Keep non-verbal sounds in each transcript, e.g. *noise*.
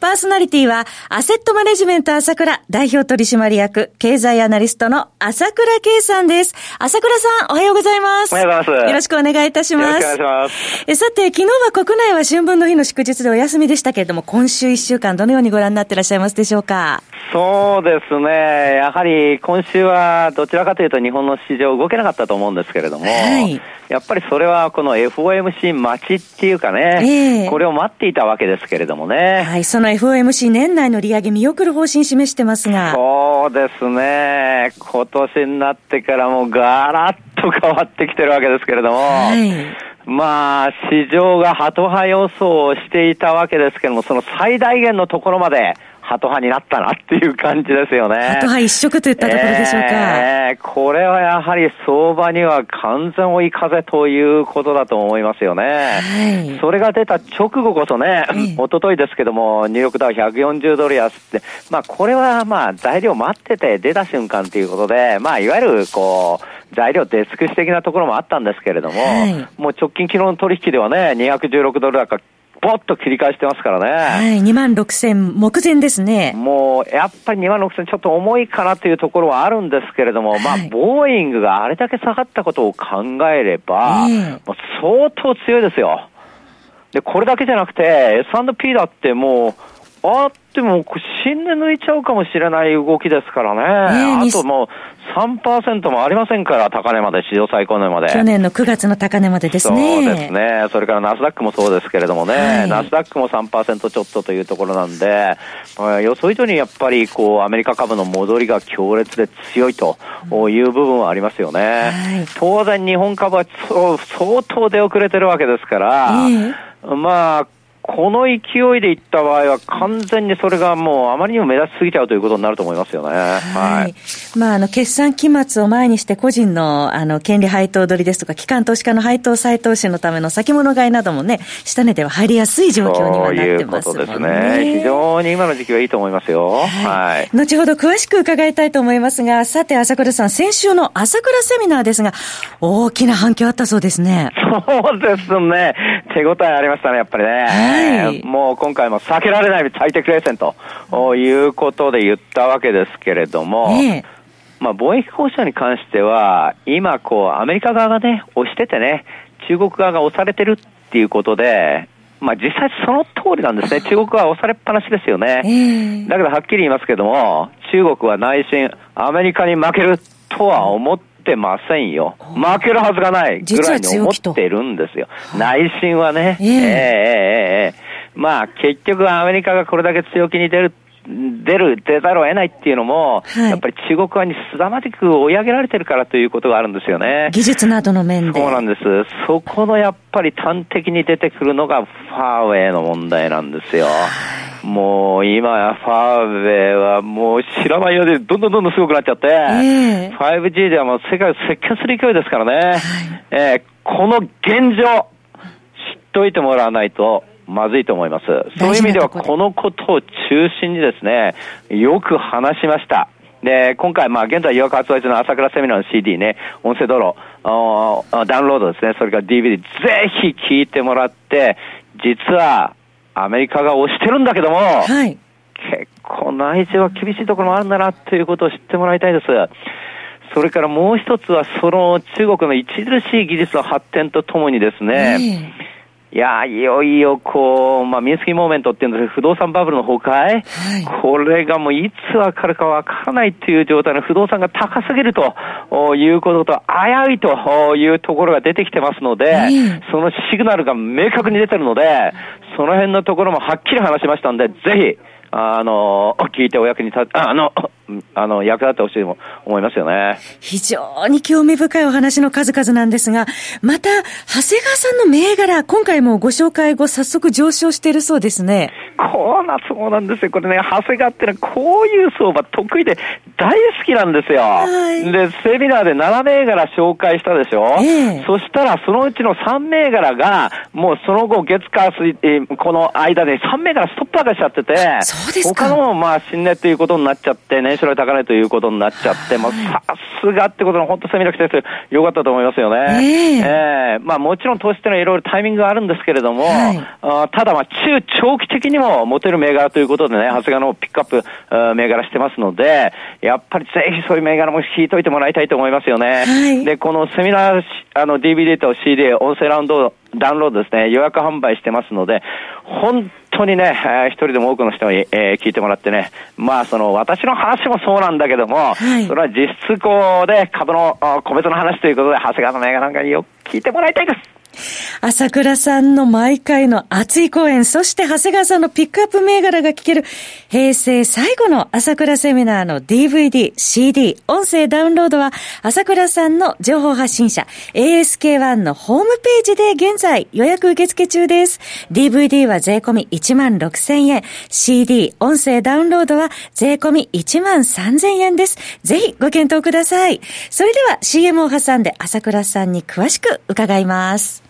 パーソナリティは、アセットマネジメント朝倉代表取締役、経済アナリストの朝倉慶さんです。朝倉さん、おはようございます。おはようございます。よろしくお願いいたします。よろしくお願いします。えさて、昨日は国内は春分の日の祝日でお休みでしたけれども、今週1週間どのようにご覧になっていらっしゃいますでしょうか？そうですね。やはり今週はどちらかというと日本の市場動けなかったと思うんですけれども、はい、やっぱりそれはこの FOMC 待ちっていうかね、えー、これを待っていたわけですけれどもね。はい、その FOMC 年内の利上げ見送る方針示してますが。そうですね。今年になってからもうガラッと変わってきてるわけですけれども、はい、まあ、市場がハト派予想をしていたわけですけれども、その最大限のところまで、ハト派になったなっていう感じですよね。ハト派一色といったところでしょうか。えー、これはやはり相場には完全追い風ということだと思いますよね。はい、それが出た直後こそね、えー、一昨日ですけども、ニューヨークダウ140ドル安って、まあこれはまあ材料待ってて出た瞬間ということで、まあいわゆるこう、材料出尽くし的なところもあったんですけれども、はい、もう直近昨日の取引ではね、216ドル高ポッと切り返してますからね。はい、2万6千目前ですね。もう、やっぱり2万6千ちょっと重いかなというところはあるんですけれども、はい、まあ、ボーイングがあれだけ下がったことを考えれば、えー、もう相当強いですよ。で、これだけじゃなくて、S&P だってもう、あっても、新年抜いちゃうかもしれない動きですからね。えー、あともう、3%もありませんから、高値まで、史上最高値まで。去年の9月の高値までですね。そうですね。それからナスダックもそうですけれどもね、はい、ナスダックも3%ちょっとというところなんで、予想以上にやっぱり、こう、アメリカ株の戻りが強烈で強いという部分はありますよね。はい、当然、日本株は相当出遅れてるわけですから、えー、まあ、この勢いでいった場合は、完全にそれがもうあまりにも目立ちすぎちゃうということになると思いますよね。はい。はい、まあ、あの、決算期末を前にして個人の、あの、権利配当取りですとか、機関投資家の配当再投資のための先物買いなどもね、下値では入りやすい状況にはなってますね。そういうことですね。非常に今の時期はいいと思いますよ。はい。はい、後ほど詳しく伺いたいと思いますが、さて、朝倉さん、先週の朝倉セミナーですが、大きな反響あったそうですね。そうですね。手応えありましたね、やっぱりね。はい。もう今回も避けられない最適冷戦ということで言ったわけですけれども、えまあ、貿易交渉に関しては、今こう、アメリカ側がね、押しててね、中国側が押されてるっていうことで、まあ実際その通りなんですね。*laughs* 中国は押されっぱなしですよね。えー、だけどはっきり言いますけども、中国は内心、アメリカに負けるとは思ってませんよ。負けるはずがないぐらいに思ってるんですよ。内心はね。えー、えー、えー、えーまあ結局アメリカがこれだけ強気に出る出る、出ざるを得ないっていうのも、はい、やっぱり中国側にすさまじく追い上げられてるからということがあるんですよね。技術などの面で。そうなんです。そこのやっぱり端的に出てくるのがファーウェイの問題なんですよ。もう今やファーウェイはもう知らないようでどんどんどんどんすごくなっちゃって、えー、5G ではもう世界を席巻する勢いですからね。はい、えー、この現状、知っといてもらわないと、まずいと思います。そういう意味では、このことを中心にですね、よく話しました。で、今回、まあ、現在予約発売中の朝倉セミナーの CD ね、音声道路、ダウンロードですね、それから DVD、ぜひ聞いてもらって、実は、アメリカが押してるんだけども、はい、結構内情は厳しいところもあるんだな、ということを知ってもらいたいです。それからもう一つは、その中国の著しい技術の発展とともにですね、えーいやいよいよこう、まあ、ミンスキーモーメントっていうんですけど、不動産バブルの崩壊、はい、これがもういつわかるかわからないっていう状態の不動産が高すぎるということと、危ういというところが出てきてますので、そのシグナルが明確に出てるので、その辺のところもはっきり話しましたんで、ぜひ、あの、聞いてお役に立て、あの、あの、役立ってほしいと思いますよね。非常に興味深いお話の数々なんですが、また、長谷川さんの銘柄、今回もご紹介後、早速上昇しているそうですね。構なそうなんですよ。これね、長谷川ってのはこういう相場得意で大好きなんですよ。はい、で、セミナーで7銘柄紹介したでしょ、えー、そしたらそのうちの3銘柄が、もうその後月火水、この間で3銘柄ストップ上げちゃってて、他のもまあ新値ということになっちゃって、年初来高値ということになっちゃって、もうさすがってことの本当セミナー来てよかったと思いますよね。え。ー、え。ー、まあもちろん投資っていうのはいろいろタイミングがあるんですけれども、はい、あただまあ中長期的にも持てる銘柄ということでね、長谷川のピックアップ銘柄してますので、やっぱりぜひそういう銘柄も引いといてもらいたいと思いますよね。はい、で、このセミナー、あの DVD と CD、音声ラウンド、ダウンロードですね、予約販売してますので、本当にね、えー、一人でも多くの人に、えー、聞いてもらってね、まあその私の話もそうなんだけども、はい、それは実質こうで株の個別の話ということで、長谷川の銘柄なんかによく聞いてもらいたいです。朝倉さんの毎回の熱い講演、そして長谷川さんのピックアップ銘柄が聞ける平成最後の朝倉セミナーの DVD、CD、音声ダウンロードは朝倉さんの情報発信者 ASK1 のホームページで現在予約受付中です。DVD は税込み1万6000円、CD、音声ダウンロードは税込み1万3000円です。ぜひご検討ください。それでは CM を挟んで朝倉さんに詳しく伺います。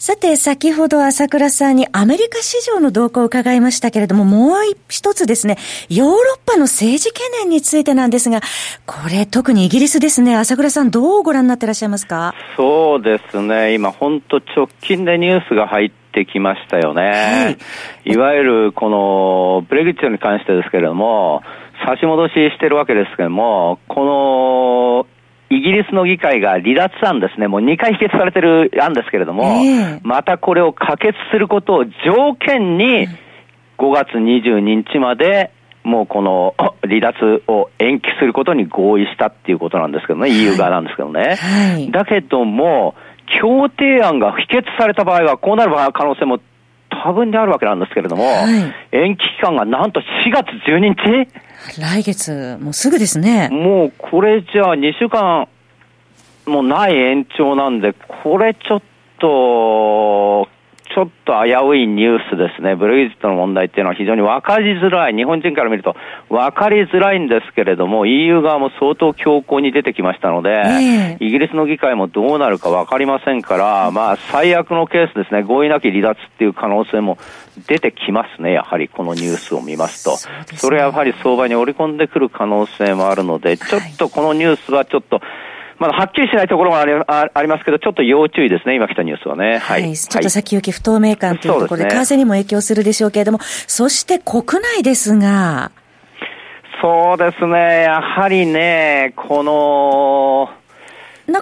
さて、先ほど朝倉さんにアメリカ市場の動向を伺いましたけれども、もう一つですね、ヨーロッパの政治懸念についてなんですが、これ特にイギリスですね、朝倉さんどうご覧になってらっしゃいますか？そうですね、今本当直近でニュースが入ってきましたよね。はい、いわゆるこのブレグジットに関してですけれども、差し戻ししてるわけですけれども、このイギリスの議会が離脱案ですね、もう2回否決されてる案ですけれども、えー、またこれを可決することを条件に、5月22日まで、もうこの *laughs* 離脱を延期することに合意したっていうことなんですけどね、はい、EU 側なんですけどね。はい、だけども、協定案が否決された場合は、こうなる可能性も多分であるわけなんですけれども、はい、延期期間がなんと4月12日？来月、もうすぐですね。もうこれじゃあ2週間もない延長なんで、これちょっと、ちょっと危ういニュースですね。ブレグジットの問題っていうのは非常に分かりづらい。日本人から見ると分かりづらいんですけれども、EU 側も相当強硬に出てきましたので、えー、イギリスの議会もどうなるか分かりませんから、まあ最悪のケースですね、合意なき離脱っていう可能性も出てきますね、やはりこのニュースを見ますと。そ、ね、それはやはり相場に織り込んでくる可能性もあるので、ちょっとこのニュースはちょっと、まだはっきりしないところもありありますけど、ちょっと要注意ですね、今来たニュースはね。はい。はい、ちょっと先行き不透明感というところで、為替にも影響するでしょうけれども、そして国内ですが。そうですね、やはりね、この、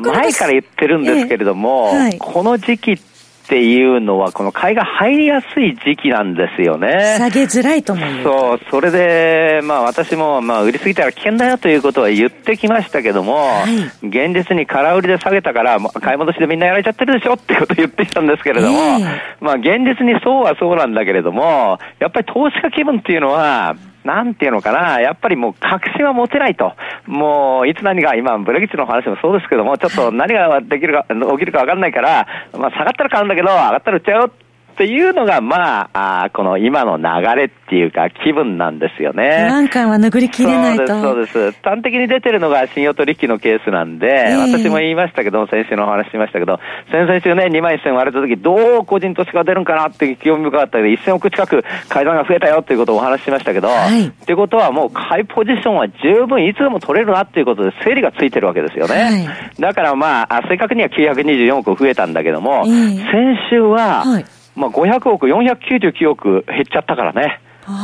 前から言ってるんですけれども、ええ。はい、この時期ってっていうのは、この買いが入りやすい時期なんですよね。下げづらいと思う。そう、それで、まあ私も、まあ売りすぎたら危険だよということは言ってきましたけども、はい、現実に空売りで下げたから、買い戻しでみんなやられちゃってるでしょってことを言ってきたんですけれども、えー、まあ現実にそうはそうなんだけれども、やっぱり投資家気分っていうのは、なんていうのかな、やっぱりもう確信は持てないと。もう、いつ何が、今、ブレギッチの話もそうですけども、ちょっと何ができるか、起きるか分かんないから、まあ下がったら買うんだけど、上がったら売っちゃうよっていうのが、まあ、あこの今の流れっていうか、気分なんですよね。不安感は拭りきれないと。そうです、そうです。端的に出てるのが信用取引のケースなんで、えー、私も言いましたけど、先週のお話しましたけど、先々週ね、2万1000割れた時、どう個人投資家が出るんかなって興味深かったけど、1000億近く階段が増えたよっていうことをお話ししましたけど、はい、ってことはもう買いポジションは十分いつでも取れるなっていうことで、整理がついてるわけですよね。はい、だからまあ、正確には924億増えたんだけども、えー、先週は、はいまあ、500億、499億減っちゃったからね。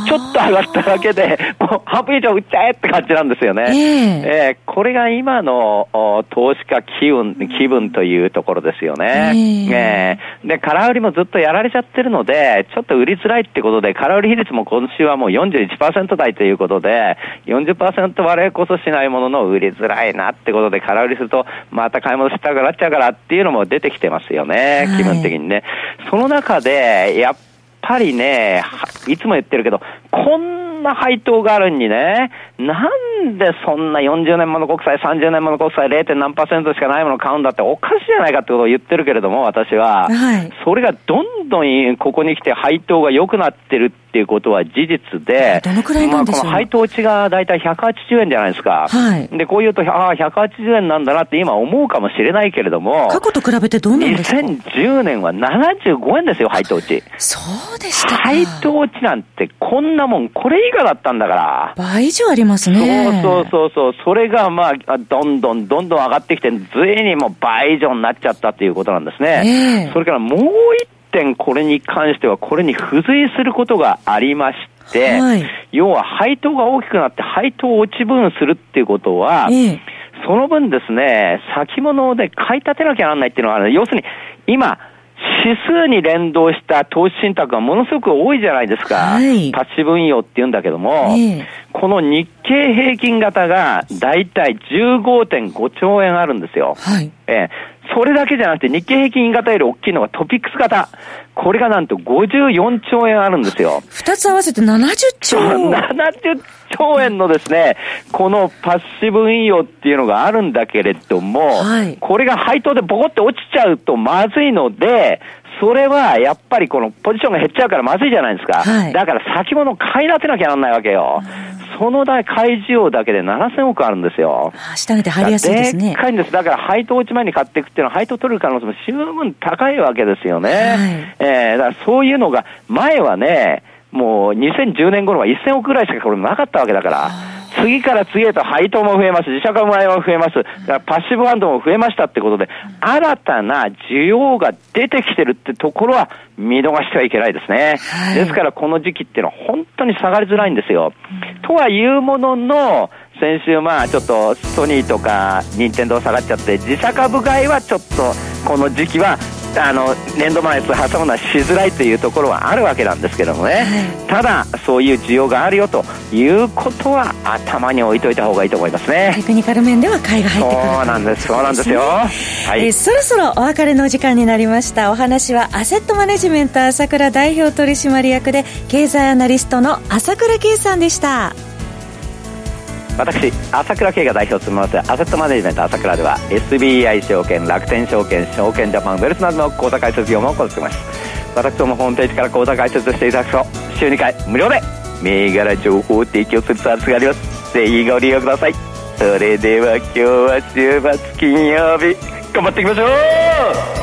ちょっと上がっただけで、*laughs* もう半分以上売っちゃえって感じなんですよね。えー、えー、これが今の投資家気分、気分というところですよね。えー、えー、で、空売りもずっとやられちゃってるので、ちょっと売りづらいってことで、空売り比率も今週はもう41%台ということで、40%割れこそしないものの売りづらいなってことで、空売りすると、また買い戻したくなっちゃうからっていうのも出てきてますよね、気分的にね。その中で、やっぱりね、いつも言ってるけど、こんな配当があるにね、なんでそんな40年もの国債、30年もの国債 0. 何パーセントしかないものを買うんだっておかしいじゃないかってことを言ってるけれども、私は。はい、それがどんどんここに来て配当が良くなってるっていうことは事実で、どのくらいなんでしょう、まあ、この配当値が大体180円じゃないですか。はい。で、こう言うと、ああ、180円なんだなって今思うかもしれないけれども、過去と比べてどうなんですか ?2010 年は75円ですよ、配当値。そうでした配当値なんてこんなもん、これ以下だったんだから。倍以上ありますね。そうそうそう。それがまあ、どんどんどんどん上がってきて、ずいにも倍以上になっちゃったっていうことなんですね。えー、それからもう一点これに関しては、これに付随することがありまして、はい、要は配当が大きくなって配当落ち分するっていうことは、えー、その分ですね、先物で買い立てなきゃならないっていうのはある。要するに、今、指数に連動した投資信託がものすごく多いじゃないですか。はい、パッシブ運用って言うんだけども、えー、この日経平均型がだいたい15.5兆円あるんですよ。はい、えーそれだけじゃなくて日経平均型より大きいのがトピックス型。これがなんと54兆円あるんですよ。二つ合わせて70兆 *laughs* ?70 兆円のですね、このパッシブ運用っていうのがあるんだけれども、はい、これが配当でボコって落ちちゃうとまずいので、それはやっぱりこのポジションが減っちゃうからまずいじゃないですか。はい、だから先物買い立てなきゃなんないわけよ。その代買い需要だけで7000億あるんですよ。下値で入りやすいですね。でっかいんです。だから配当落ち前に買っていくっていうのは配当取れる可能性も十分高いわけですよね。はい、えー、だからそういうのが前はね、もう2010年頃は1000億ぐらいしかこれなかったわけだから。次から次へと配当も増えます、自社株買いも増えます、パッシブファンドも増えましたってことで、新たな需要が出てきてるってところは見逃してはいけないですね。はい、ですからこの時期っていうのは本当に下がりづらいんですよ。とはいうものの、先週まあちょっとソニーとか任天堂下がっちゃって自社株買いはちょっとこの時期はあの年度前挟むのはしづらいというところはあるわけなんですけどもね、はい、ただそういう需要があるよということは頭に置いといた方がいいと思いますね。テクニカル面では買いが入ってくるそうなんですそうなんですよ、*laughs* はい、えー、そろそろお別れの時間になりました。お話はアセットマネジメント朝倉代表取締役で経済アナリストの朝倉圭さんでした私朝倉慶が代表を務めますアセットマネジメント朝倉では SBI 証券楽天証券証券ジャパンウェルスなどの口座開設業務を行っています。私どもホームページから口座開設していただくと週2回無料で銘柄情報を提供するサービスがあります。ぜひご利用ください。それでは今日は週末金曜日頑張っていきましょう!